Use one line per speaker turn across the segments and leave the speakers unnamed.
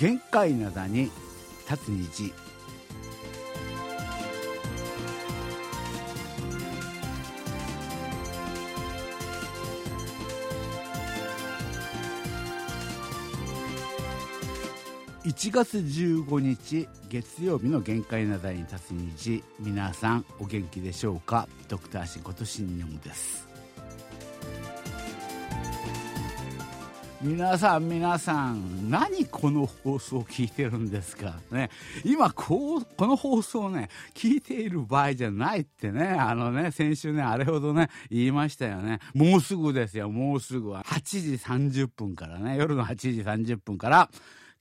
限界灘に立つ虹。1月15日月曜日の限界なだに立つ日皆さんお元気でしょうか？ドクターシンこと新日本です。皆さん皆さん何この放送を聞いてるんですか？ね。今こうこの放送ね聞いている場合じゃないってね。あのね先週ねあれほどね言いましたよね。もうすぐですよもうすぐ。は8時30分からね。夜の8時30分から。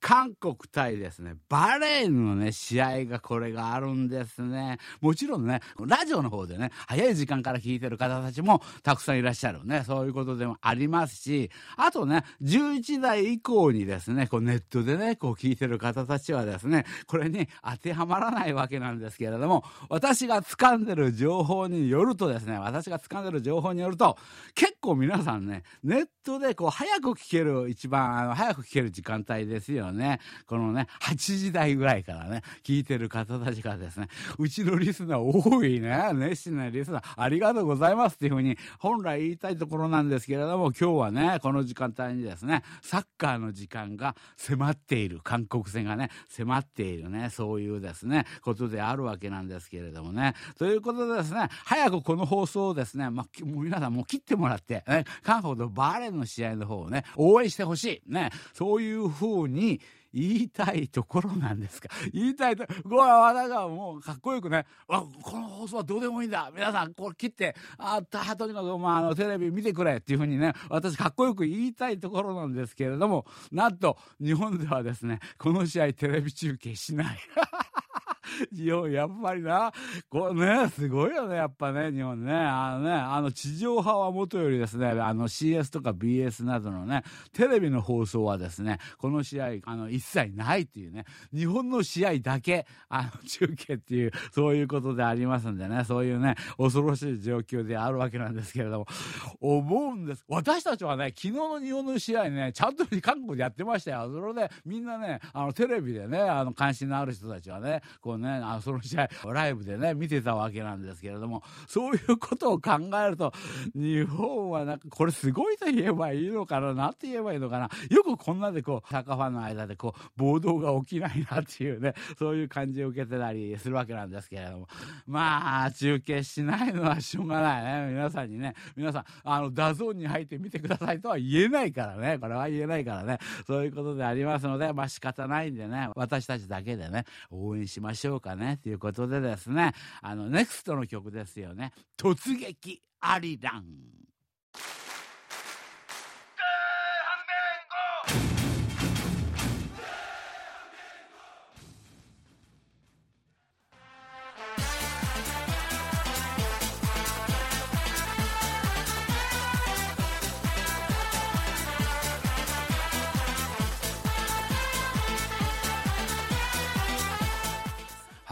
韓国対ですね、バレーのね、試合がこれがあるんですね。もちろんね、ラジオの方でね、早い時間から聞いてる方たちもたくさんいらっしゃるね。そういうことでもありますし、あとね、11代以降にですね、こうネットでね、こう聞いてる方たちはですね、これに当てはまらないわけなんですけれども、私が掴んでる情報によるとですね、私が掴んでる情報によると、結構皆さんね、ネットでこう早く聞ける、一番あの早く聞ける時間帯ですよね。このね、8時台ぐらいからね、聞いてる方たちがですね、うちのリスナー多いね、熱心なリスナー、ありがとうございますっていうふうに、本来言いたいところなんですけれども、今日はね、この時間帯にですね、サッカーの時間が迫っている、韓国戦がね、迫っているね、そういうですね、ことであるわけなんですけれどもね。ということでですね、早くこの放送をですね、まあ、もう皆さんもう切ってもらって、ね、韓国のバーレーの試合の方をね、応援してほしい。ね、そういうふうに、言いたいところなんですか？言いたいと、ごめん、私はもうかっこよくね、わ、この放送はどうでもいいんだ。皆さん、これ切って、あた、とにかく、まあ、あの、テレビ見てくれっていうふうにね、私かっこよく言いたいところなんですけれども、なんと、日本ではですね、この試合テレビ中継しない。日本、やっぱりな、これね、すごいよね、やっぱね、日本ね。あのね、あの、地上波はもとよりですね、あの CS とか BS などのね、テレビの放送はですね、この試合、あの、一切ないっていうね、日本の試合だけ、あの、中継っていう、そういうことでありますんでね、そういうね、恐ろしい状況であるわけなんですけれども、思うんです。私たちはね、昨日の日本の試合ね、ちゃんと韓国でやってましたよ。それで、みんなね、あの、テレビでね、あの、関心のある人たちはね、こうね、あその試合、ライブでね、見てたわけなんですけれども、そういうことを考えると、日本はなんか、これすごいと言えばいいのかな、なんて言えばいいのかな、よくこんなでこう、サッカーファンの間でこう、暴動が起きないなっていうね、そういう感じを受けてたりするわけなんですけれども、まあ、中継しないのはしょうがないね。皆さんにね、皆さん、あの、ダゾーンに入って見てくださいとは言えないからね、これは言えないからね、そういうことでありますので、まあ仕方ないんでね、私たちだけでね、応援しましょうかね。ということでですね、あの、ネクストの曲ですよね。突撃アリラン。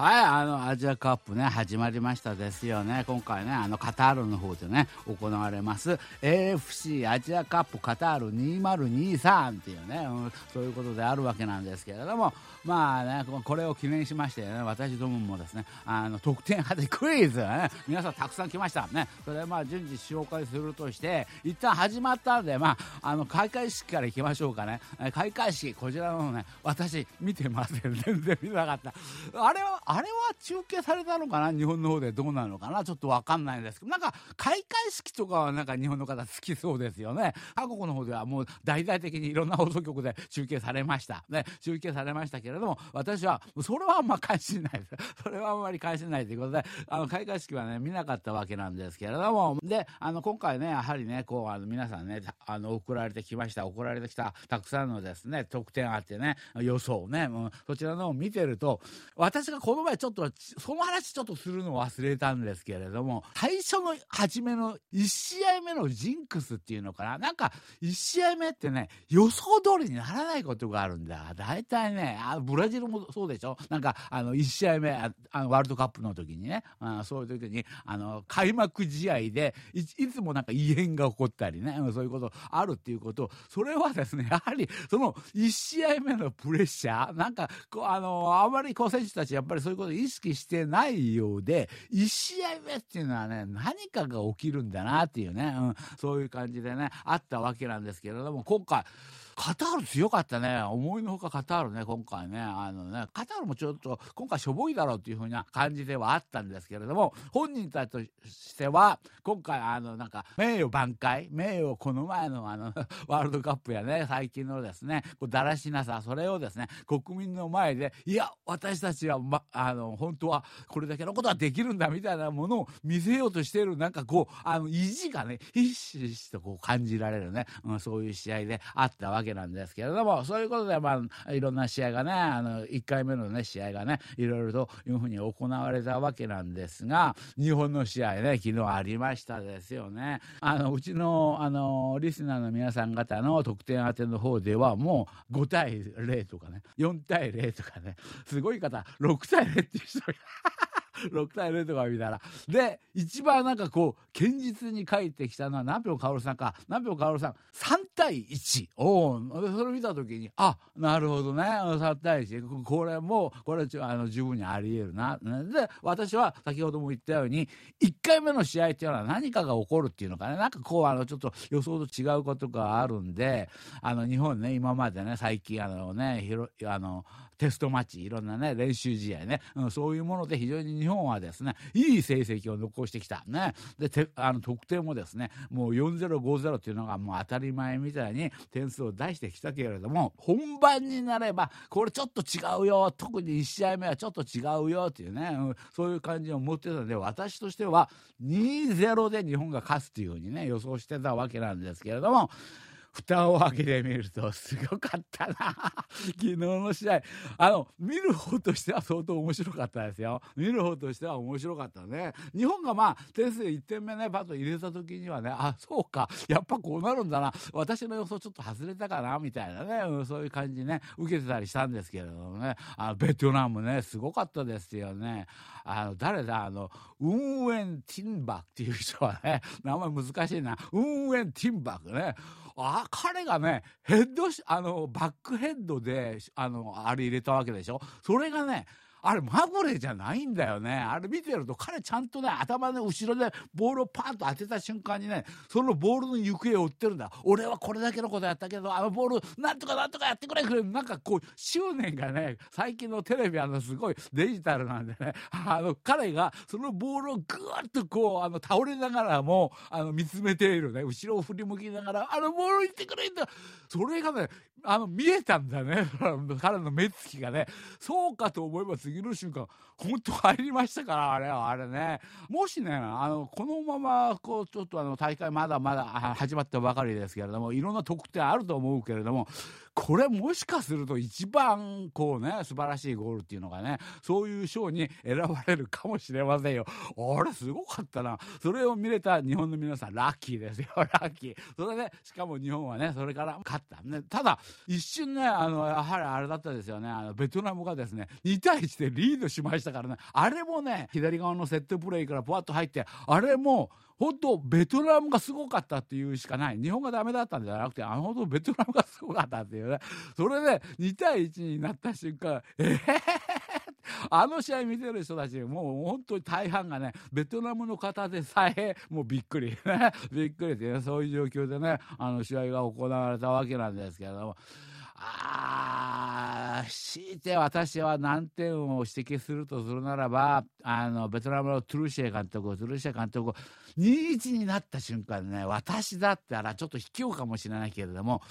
はい、あの、アジアカップね、始まりましたですよね。今回ね、あの、カタールの方でね、行われます、AFC アジアカップカタール2023っていうね、うん、そういうことであるわけなんですけれども、まあね、これを記念しましてね、私どももですね、あの、得点派でクイズね、皆さんたくさん来ましたね。それまあ、順次紹介するとして、一旦始まったんで、まあ、あの、開会式から行きましょうかね。開会式、こちらのね、私、見てません。全然見なかった。あれは、ああれは中継されたのかな？日本の方でどうなのかな？ちょっとわかんないんですけど、なんか開会式とかはなんか日本の方好きそうですよね。韓国の方ではもう大々的にいろんな放送局で中継されました。ね、中継されましたけれども、私はそれはあんま関心ないです。それはあんま り関心ないということで、あの開会式はね、見なかったわけなんですけれども、で、あの今回ね、やはりね、こう、あの皆さんね、あの送られてきました、送られてきたたくさんのですね、得点あってね、予想ね、うん、そちらのを見てると、私がこの前ちょっと、その話ちょっとするの忘れたんですけれども、最初の初めの1試合目のジンクスっていうのかな？なんか、1試合目ってね、予想通りにならないことがあるんだ。大体ね、あブラジルもそうでしょ？なんか、あの、1試合目、あのワールドカップの時にね、あそういう時に、あの、開幕試合でい、いつもなんか異変が起こったりね、そういうことあるっていうこと。それはですね、やはり、その1試合目のプレッシャー、なんか、こう、あの、あまりこう選手たちやっぱりそういうことを意識してないようで、1試合目っていうのはね、何かが起きるんだなっていうね、うん、そういう感じでね、あったわけなんですけれども、今回、カタール強かったね。思いのほかカタールね、今回ね。あのね、カタールもちょっと今回しょぼいだろうっていうふうな感じではあったんですけれども、本人たちとしては、今回あのなんか、名誉挽回、名誉この前のあの、ワールドカップやね、最近のですね、こうだらしなさ、それをですね、国民の前で、いや、私たちは、ま、あの、本当はこれだけのことはできるんだみたいなものを見せようとしている、なんかこう、あの、意地がね、ひしひしとこう感じられるね、うん、そういう試合であったわけけなんですけれども、そういうことで、まあ、いろんな試合がね、あの、1回目のね、試合がね、いろいろというふうに行われたわけなんですが、日本の試合ね、昨日ありましたですよね。あの、うちの、あの、リスナーの皆さん方の得点当ての方では、もう5対0とかね、4対0とかね、すごい方、6対0っていう人が6対0とか見たら。で、一番なんかこう、堅実に書いてきたのは南條薫さんか。南條薫さん、3対1。おお、それ見た時に、あ、なるほどね。3対1。これも、これあの十分にあり得るな。で、私は先ほども言ったように、1回目の試合っていうのは何かが起こるっていうのかね。なんかこう、あの、ちょっと予想と違うことがあるんで、あの、日本ね、今までね、最近あのね、ひろ、あの、テストマッチ、いろんなね、練習試合ね、うん、そういうもので非常に日本はですね、いい成績を残してきた。ね。で、あの得点もですね、もう4-0、5-0っていうのがもう当たり前みたいに点数を出してきたけれども、本番になれば、これちょっと違うよ、特に1試合目はちょっと違うよっていうね、うん、そういう感じを持ってたので、私としては2-0で日本が勝つっていうふうにね、予想してたわけなんですけれども、蓋を開けてみるとすごかったな。昨日の試合。あの見る方としては相当面白かったですよ。見る方としては面白かったね。日本がまあ点数1点目ねバット入れた時にはねあそうか。やっぱこうなるんだな。私の予想ちょっと外れたかなみたいなね、うん、そういう感じね受けてたりしたんですけれどもね。あベトナムねすごかったですよね。あの誰だ？あのウンウェン・ティンバクっていう人はね。名前難しいな。ウンウェン・ティンバクね。あ彼がねヘッドあのバックヘッドであのあれ入れたわけでしょ？それがねあれまぐれじゃないんだよね。あれ見てると彼ちゃんとね頭の後ろでボールをパンと当てた瞬間にねそのボールの行方を追ってるんだ。俺はこれだけのことやったけどあのボールなんとかなんとかやってくれくれなんかこう執念がね最近のテレビあのすごいデジタルなんでねあの彼がそのボールをぐーっとこうあの倒れながらもあの見つめているね後ろを振り向きながらあのボール行ってくれんだそれがねあの見えたんだね。彼の目つきがね。そうかと思えば次の瞬間本当入りましたからあれは。あれね。もしねあのこのままこうちょっとあの大会まだまだ始まったばかりですけれどもいろんな得点あると思うけれどもこれもしかすると一番こうね素晴らしいゴールっていうのがねそういう賞に選ばれるかもしれませんよ。あれすごかったな。それを見れた日本の皆さんラッキーですよ。ラッキー。それでしかも日本はねそれから勝った。ねただ一瞬ねあのやはりあれだったですよね。あのベトナムがですね2対1でリードしましたからね。あれもね左側のセットプレーからポワッと入ってあれも本当ベトナムがすごかったっていうしかない。日本がダメだったんじゃなくてあのほどベトナムがすごかったっていうね。それで2対1になった瞬間えー、あの試合見てる人たちもう本当に大半がねベトナムの方でさえもうびっくりね びっくりってねそういう状況でねあの試合が行われたわけなんですけれども。ああ、強いて私は難点を指摘するとするならば、あの、ベトナムのトゥルシエ監督、トゥルシエ監督、2-1になった瞬間ね、私だったらちょっと卑怯かもしれないけれども、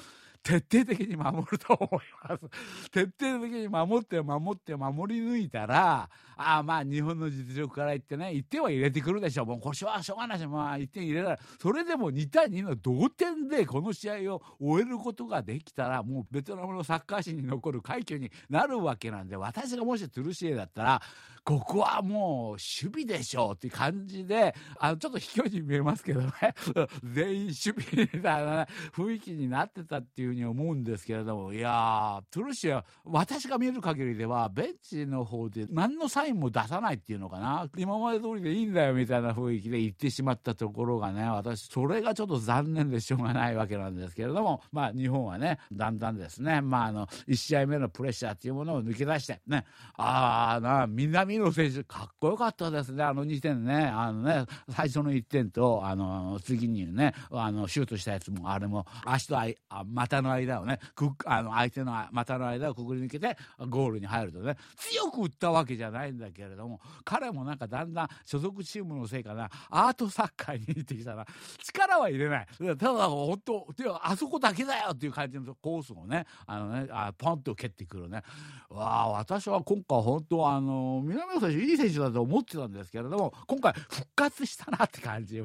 徹底的に守ると思います。徹底的に守って守って守り抜いたら、ああまあ日本の実力から言ってね、1点は入れてくるでしょう。もうこれはしょうがないし、まあ1点入れたら、それでも2対2の同点でこの試合を終えることができたら、もうベトナムのサッカー史に残る快挙になるわけなんで、私がもしトゥルシエだったら、ここはもう守備でしょうっていう感じで、あの、ちょっと卑怯に見えますけどね、全員守備みたいな、雰囲気になってたっていうふうに思うんですけれども、いやー、トゥルシエは、私が見る限りでは、ベンチの方で何のサインも出さないっていうのかな、今まで通りでいいんだよみたいな雰囲気で言ってしまったところがね、私、それがちょっと残念でしょうがないわけなんですけれども、まあ、日本はね、だんだんですね、まあ、あの、1試合目のプレッシャーっていうものを抜け出して、ね、ああ、な、南野選手、かっこよかったですね、あの2点ね、あのね、最初の1点と、あの、次にね、あの、シュートしたやつも、あれも、足とあいあ股の間をね、くあの、相手の股の間をくぐり抜けて、ゴールに入るとね、強く打ったわけじゃないんだけれども、彼もなんかだんだん所属チームのせいかな、アートサッカーに似てきたな、力は入れない。ただ、本当、あそこだけだよっていう感じのコースをね、あのね、あポンと蹴ってくるね。わあ、私は今回本当、あの、南野選手いい選手だと思ってたんですけれども、今回復活したなって感じ。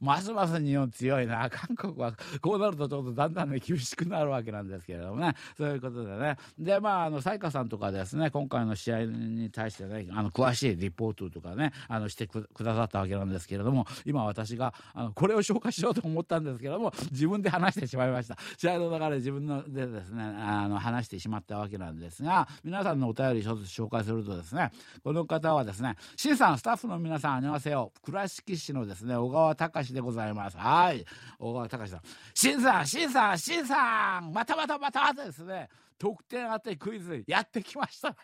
ますます日本強いな。韓国はこうなるとちょっとだんだんね、厳しくなるわけなんですけれどもね。そういうことでね。で、まあ、あの、サイカさんとかですね、今回の試合に対してね、あの、詳しいリポートとかね、あの、してくださったわけなんですけれども、今私が、あの、これを紹介しようと思ったんですけれども、自分で話してしまいました。試合の中で自分のでですね、あの、話してしまったわけなんですが、皆さんのお便り一つ紹介するとですね、この方はですね、シンさん、スタッフの皆さん、ありがとう。倉敷市のですね、小川隆でございます。はい。小川隆さん。シンさん、シンさん、シンさんまたまたまたまたですね、得点当てクイズやってきましたね。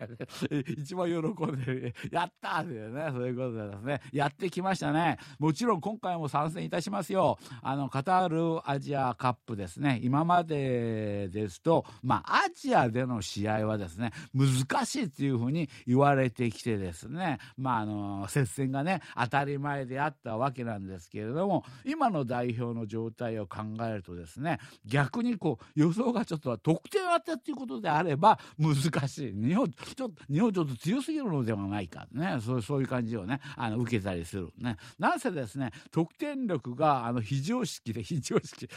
一番喜んで、やったーっていうね、そういうことでですね、やってきましたね。もちろん今回も参戦いたしますよ。あの、カタールアジアカップですね、今までですと、まあ、アジアでの試合はですね、難しいっていうふうに言われてきてですね、まあ、あの、接戦がね、当たり前であったわけなんですけれども、今の代表の状態を考えるとですね、逆にこう、予想がちょっと得点当てっていうことことであれば難しい。日本、ちょっと、日本ちょっと強すぎるのではないか。ね。そうそういう感じをね、あの、受けたりする。ね。なんせですね、得点力が、あの、非常識で、非常識。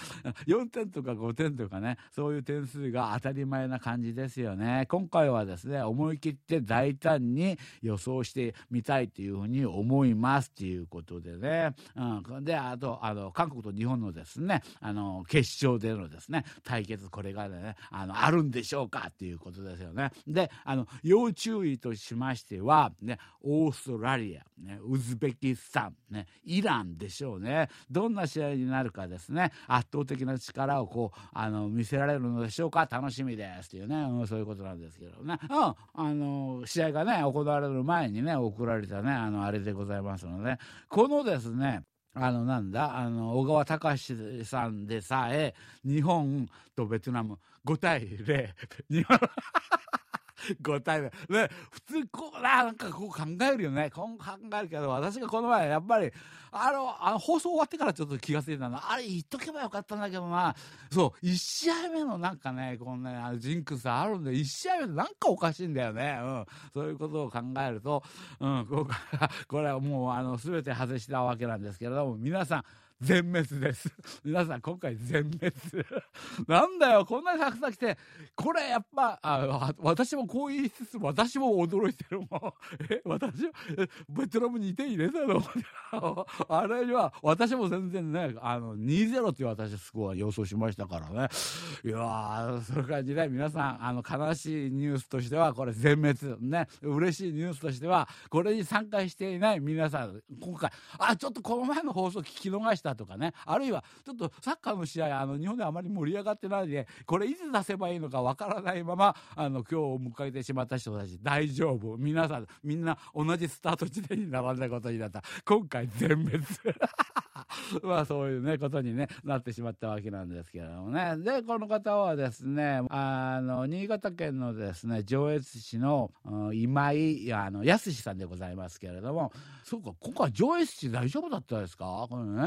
4点とか5点とかね、そういう点数が当たり前な感じですよね。今回はですね、思い切って大胆に予想してみたいというふうに思いますっていうことでね。うん。で、あと、あの、韓国と日本のですね、あの、決勝でのですね、対決、これがね、あの、あるんでしょうか？っていうことですよね。で、あの、要注意としましては、ね、オーストラリア、ね、ウズベキスタン、ね、イランでしょうね。どんな試合になるかですね、圧倒的な力をこう、あの、見せられるのでしょうか？楽しみですっていうね、うん、そういうことなんですけどね。うん、あの、試合がね、行われる前にね、送られたね、あの、あれでございますので、このですね、あの、なんだ、あの、小川隆さんでさえ、日本とベトナム5対0、日本、5対0。ね、普通こう、なんかこう考えるよね。こう考えるけど、私がこの前、やっぱり、あの、あの放送終わってからちょっと気がついたの。あれ言っとけばよかったんだけどな。そう、1試合目のなんかね、このね、あのジンクスあるんで、1試合目なんかおかしいんだよね。うん。そういうことを考えると、うん、ここれはもう、あの、すべて外したわけなんですけれども、皆さん、全滅です。皆さん、今回全滅。なんだよ、こんなにたくさん来て、これやっぱ、あ私もこう言いつつ、私も驚いてるもん。え、私、ベトナムに2点入れたのあれには、私も全然ね、あの、2-0っていう私スコア予想しましたからね。いやー、そういう感じで、皆さん、あの、悲しいニュースとしては、これ全滅。ね、嬉しいニュースとしては、これに参加していない皆さん、今回、あ、ちょっとこの前の放送聞き逃したとかね、あるいはちょっとサッカーの試合、あの日本であまり盛り上がってないで、これいつ出せばいいのかわからないまま、あの今日を迎えてしまった人たち、大丈夫。皆さん、みんな同じスタート地点に並んだことになった。今回全滅。まあそういうね、ことにね、なってしまったわけなんですけれどもね。で、この方はですね、あの、新潟県のですね、上越市の、うん、今井、あの、康さんでございますけれども、そうか、今回上越市大丈夫だったですか？これね、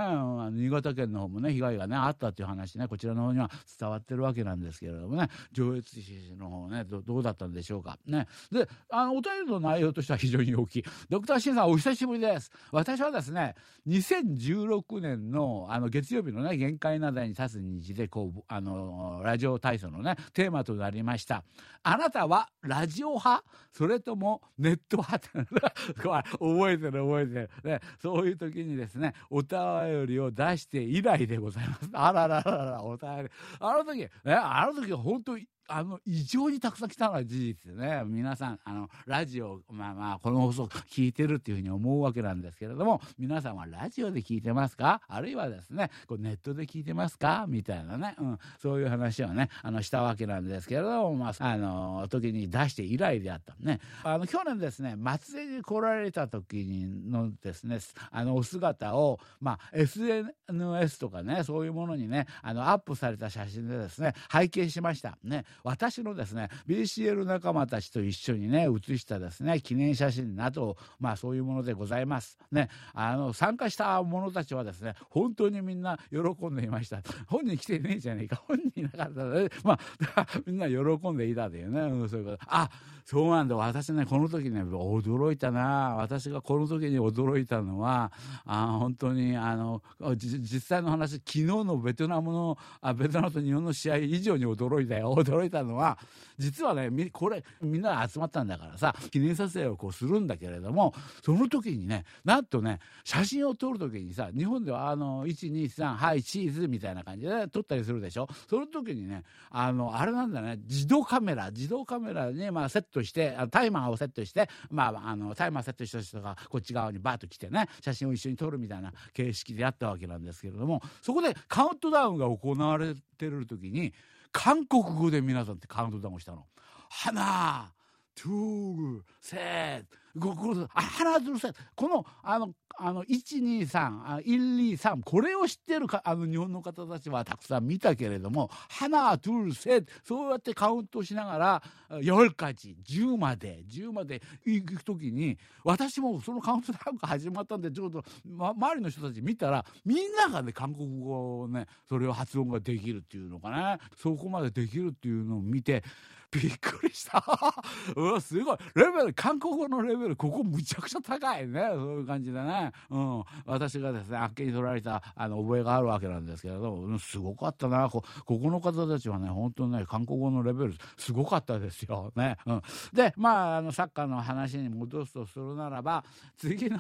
新潟県の方もね、被害がね、あったっていう話ね、こちらの方には伝わってるわけなんですけれどもね、上越市の方ね、どうだったんでしょうか。ね。で、あの、お便りの内容としては非常に大きい。ドクターシンさん、お久しぶりです。私はですね、2016年の、あの、月曜日のね、限界などに立つ日で、こう、あの、ラジオ体操のね、テーマとなりました。あなたはラジオ派？それともネット派？覚えてる覚えてる。ね、そういう時にですね、お便りを出して以来でございます。あらららら、お便り。あの時、ね、あの時本当あの、異常にたくさん来たのは事実でね、皆さん、あの、ラジオ、まあまあ、この放送聞いてるっていうふうに思うわけなんですけれども、皆さんはラジオで聞いてますか？あるいはですね、こうネットで聞いてますか？みたいなね、うん、そういう話をね、あの、したわけなんですけれども、まあ、あの、時に出して以来であったね。あの、去年ですね、松江に来られた時のですね、あの、お姿を、まあ、SNS とかね、そういうものにね、あの、アップされた写真でですね、拝見しました。ね。私のですね BCL 仲間たちと一緒にね写したですね記念写真などまあそういうものでございます。ねあの参加した者たちはですね本当にみんな喜んでいました。本人来てねえじゃねえか。本人いなかったら、ね、まあ みんな喜んでいたというね、うん、そういうこと。あそうなんだ。私ねこの時ね驚いたな。私がこの時に驚いたのはあ本当にあの実際の話昨日のベトナムのあベトナムと日本の試合以上に驚いたよ。驚いた。たのは実はねこれみんな集まったんだからさ記念撮影をこうするんだけれどもその時にねなんとね写真を撮る時にさ日本ではあの123はいチーズみたいな感じで撮ったりするでしょ？その時にねあのあれなんだね自動カメラ自動カメラにまあセットしてタイマーをセットしてまああのタイマーセットした人がこっち側にバーッと来てね写真を一緒に撮るみたいな形式でやったわけなんですけれどもそこでカウントダウンが行われてる時に韓国語で皆さんってカウントダウンしたの。花、トゥーグ、セッごこあ花ずるせこのあのあの123 123これを知ってるかあの日本の方たちはたくさん見たけれども「花トゥルセ」そうやってカウントしながら夜かじ10まで10まで行く時に私もそのカウントダウンが始まったんでちょうど、ま、周りの人たち見たらみんながね韓国語をねそれを発音ができるっていうのかな。そこまでできるっていうのを見てびっくりした。うわすごい。レベル韓国語のレベルここむちゃくちゃ高いね。そういう感じでね、うん、私がですねあっけに取られたあの覚えがあるわけなんですけれども、うん、すごかったな。こここの方たちはね本当にね韓国語のレベルすごかったですよ。ね、うん、でまああのサッカーの話に戻すとするならば次の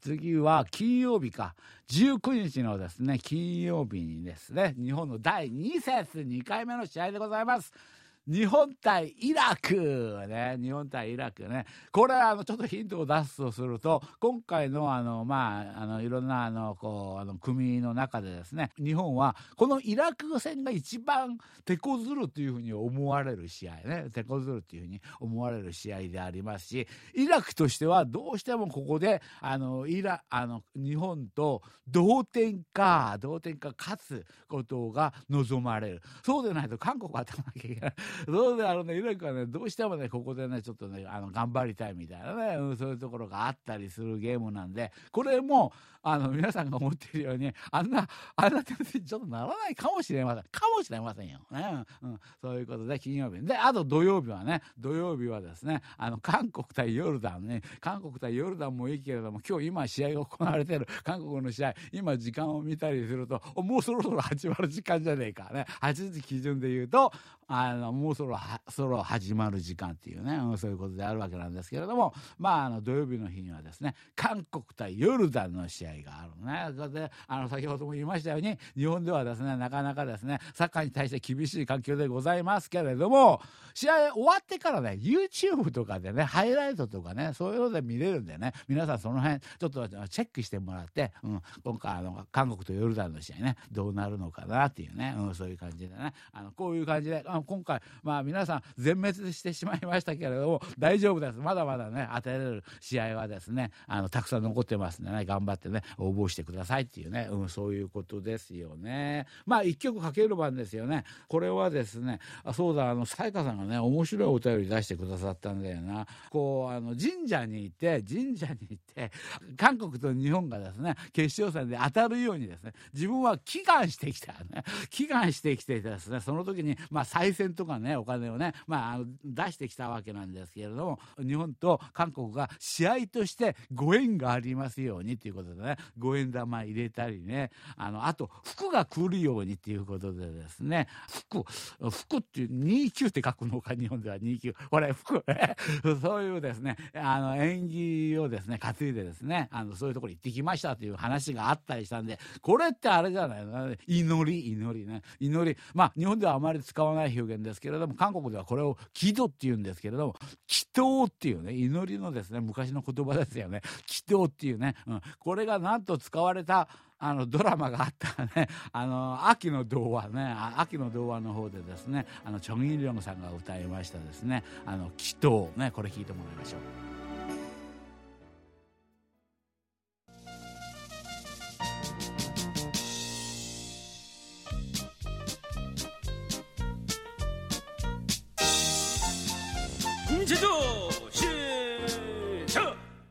次は金曜日か。19日のですね金曜日にですね日本の第2節2回目の試合でございます。日本対イラクね。日本対イラクね。これあのちょっとヒントを出すとすると今回のあのまああのいろんなあのこうあの組の中でですね日本はこのイラク戦が一番手こずるというふうに思われる試合ね。手こずるというふうに思われる試合でありますしイラクとしてはどうしてもここであのイラあの日本と同点か同点か勝つことが望まれる。そうでないと韓国は当たらなきゃいけない。そうであのねイラクはねどうしてもねここでねちょっとねあの頑張りたいみたいなね、うん、そういうところがあったりするゲームなんでこれもあの皆さんが思ってるようにあんなあんな点数にちょっとならないかもしれません。かもしれませんよ、ね。うん、そういうことで金曜日。であと土曜日はね土曜日はですねあの韓国対ヨルダンね。韓国対ヨルダンもいいけれども今日今試合が行われてる。韓国の試合今時間を見たりするともうそろそろ始まる時間じゃねえか。ね。8時基準で言うとあのもうそろそろ始まる時間っていうね、うん、そういうことであるわけなんですけれども。まああの土曜日の日にはですね韓国対ヨルダンの試合があるね。それであの先ほども言いましたように日本ではですねなかなかですねサッカーに対して厳しい環境でございますけれども試合終わってからね YouTube とかでねハイライトとかねそういうので見れるんでね皆さんその辺ちょっとチェックしてもらって、うん、今回あの韓国とヨルダンの試合ねどうなるのかなっていうね、うん、そういう感じでねあのこういう感じであの今回まあ皆さん全滅してしまいましたけれども、大丈夫です。まだまだね、当てれる試合はですね、あの、たくさん残ってますんでね、頑張ってね、応募してくださいっていうね、うん、そういうことですよね。まあ一曲かける番ですよね。これはですね、あそうだ、あの、さやかさんがね、面白いお便り出してくださったんだよな。こう、あの、神社に行って、神社に行って、韓国と日本がですね、決勝戦で当たるようにですね、自分は祈願してきたね。祈願してきてですね、その時に、まあ、再選とかね、お金をね、まあ、あの出してきたわけなんですけれども、日本と韓国が試合としてご縁がありますようにということでね、五円玉入れたりね、あの、あと、服が来るようにっていうことででですね、服、服っていう29って書くのか、日本では29。これ、服、そういうですね、あの、縁起をですね、担いでですね、あの、そういうところ行ってきましたという話があったりしたんで、これってあれじゃないの？祈り、祈りね。祈り。まあ、日本ではあまり使わない表現ですけれども、韓国ではこれを祈祷って言うんですけれども、祈祷っていうね、祈りのですね、昔の言葉ですよね。祈祷っていうね、うん、これがなんと使われた、あのドラマがあったね、あの秋の童話ね、秋の童話の方でですね、あのチョン・イリョンさんが歌いましたですね、あの祈祷ね、これ聞いてもらいましょう。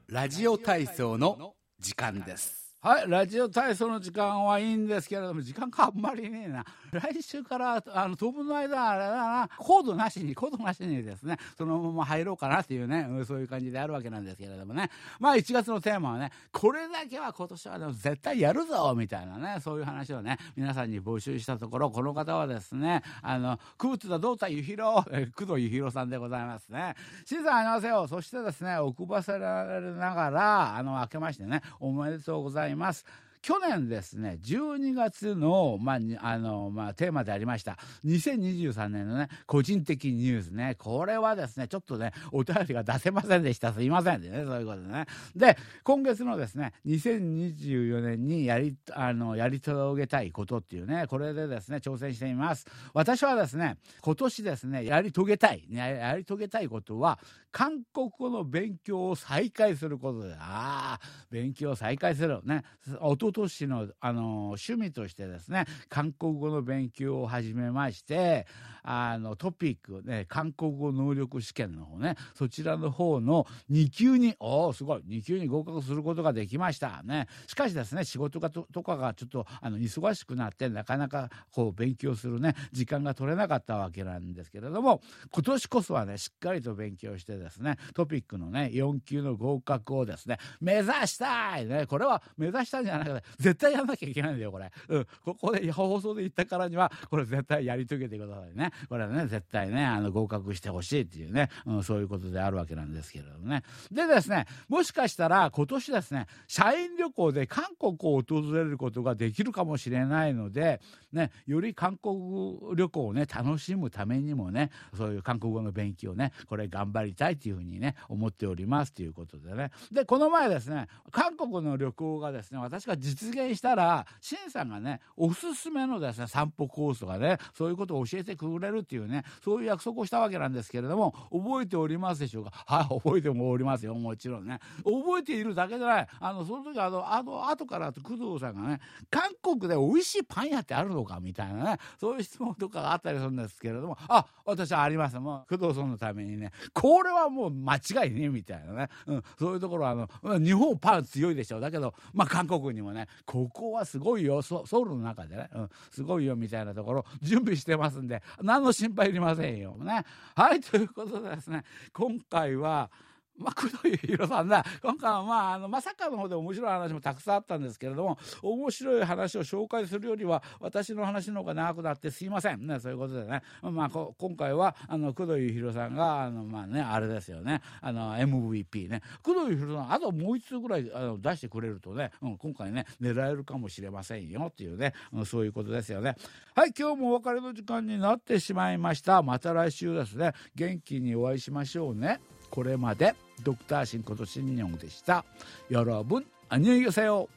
ラジオ体操の時間です。はい、ラジオ体操の時間はいいんですけれども、時間があんまりねえな。来週からあの当分の間あれだな。コードなしにコードなしにですねそのまま入ろうかなっていうねそういう感じであるわけなんですけれどもね。まあ1月のテーマはねこれだけは今年はでも絶対やるぞみたいなねそういう話をね皆さんに募集したところこの方はですねあのクツダドータユヒロ工藤ユヒロさんでございますね。新さんありますよ。そしてですね奥ばせられながらあの明けましてねおめでとうございます。ます。去年ですね、12月の、まあ、あの、まあ、テーマでありました、2023年のね、個人的ニュースね、これはですね、ちょっとね、お便りが出せませんでした。すいませんでね、そういうことでね。で、今月のですね、2024年にやり、あの、やり遂げたいことっていうね、これでですね、挑戦してみます。私はですね、今年ですね、やり遂げたい、ねやり遂げたいことは、韓国語の勉強を再開することで、ああ、勉強を再開する。ね、一昨年のあの趣味としてですね韓国語の勉強を始めましてあのトピック、ね、韓国語能力試験の方ねそちらの方の2級におおすごい。2級に合格することができましたね。しかしですね仕事がととかがちょっとあの忙しくなってなかなかこう勉強するね時間が取れなかったわけなんですけれども今年こそはねしっかりと勉強してですねトピックのね4級の合格をですね目指したいね。これは目指したんじゃなくて絶対やんなきゃいけないんだよこれ、うん、ここで放送で言ったからにはこれ絶対やり遂げてくださいね。これはね絶対ねあの合格してほしいっていうね、うん、そういうことであるわけなんですけれどもね。でですねもしかしたら今年ですね社員旅行で韓国を訪れることができるかもしれないので、ね、より韓国旅行をね楽しむためにもねそういう韓国語の勉強をねこれ頑張りたいというふうにね思っておりますということでね。でこの前ですね韓国の旅行がですね私が実現したらシンさんがねおすすめのですね散歩コースとかねそういうことを教えてくれるっていうねそういう約束をしたわけなんですけれども覚えておりますでしょうか？はい覚えてもおりますよもちろんね。覚えているだけじゃない。あのその時あのあの後から工藤さんがね韓国で美味しいパン屋ってあるのかみたいなねそういう質問とかがあったりするんですけれどもあ私はあります。もう工藤さんのためにね。これはもう間違いねみたいなね、うん、そういうところはあの日本パン強いでしょう。だけどまあ韓国にもねここはすごいよソウルの中でね、うん、すごいよみたいなところ準備してますんで何の心配いりませんよね。はいということでですね今回はまあ、工藤宏さんだ。今回は、まあ、あのまさかの方で面白い話もたくさんあったんですけれども面白い話を紹介するよりは私の話の方が長くなってすいません。ねそういうことでね、まあ、今回はあの工藤宏さんがあの、まあね、あれですよね。あの MVP ね。工藤宏さんあともう一つぐらいあの出してくれるとね、うん、今回ね狙えるかもしれませんよっていうね、うん、そういうことですよね。はい今日もお別れの時間になってしまいました。また来週ですね。元気にお会いしましょうね。これまでドクターシンことシンニョンでした。여러분안녕히계세 요。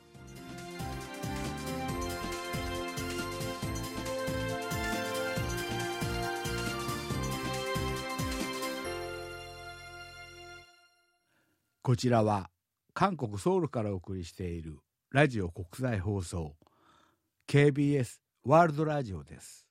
こちらは韓国ソウルからお送りしているラジオ国際放送 KBS ワールドラジオです。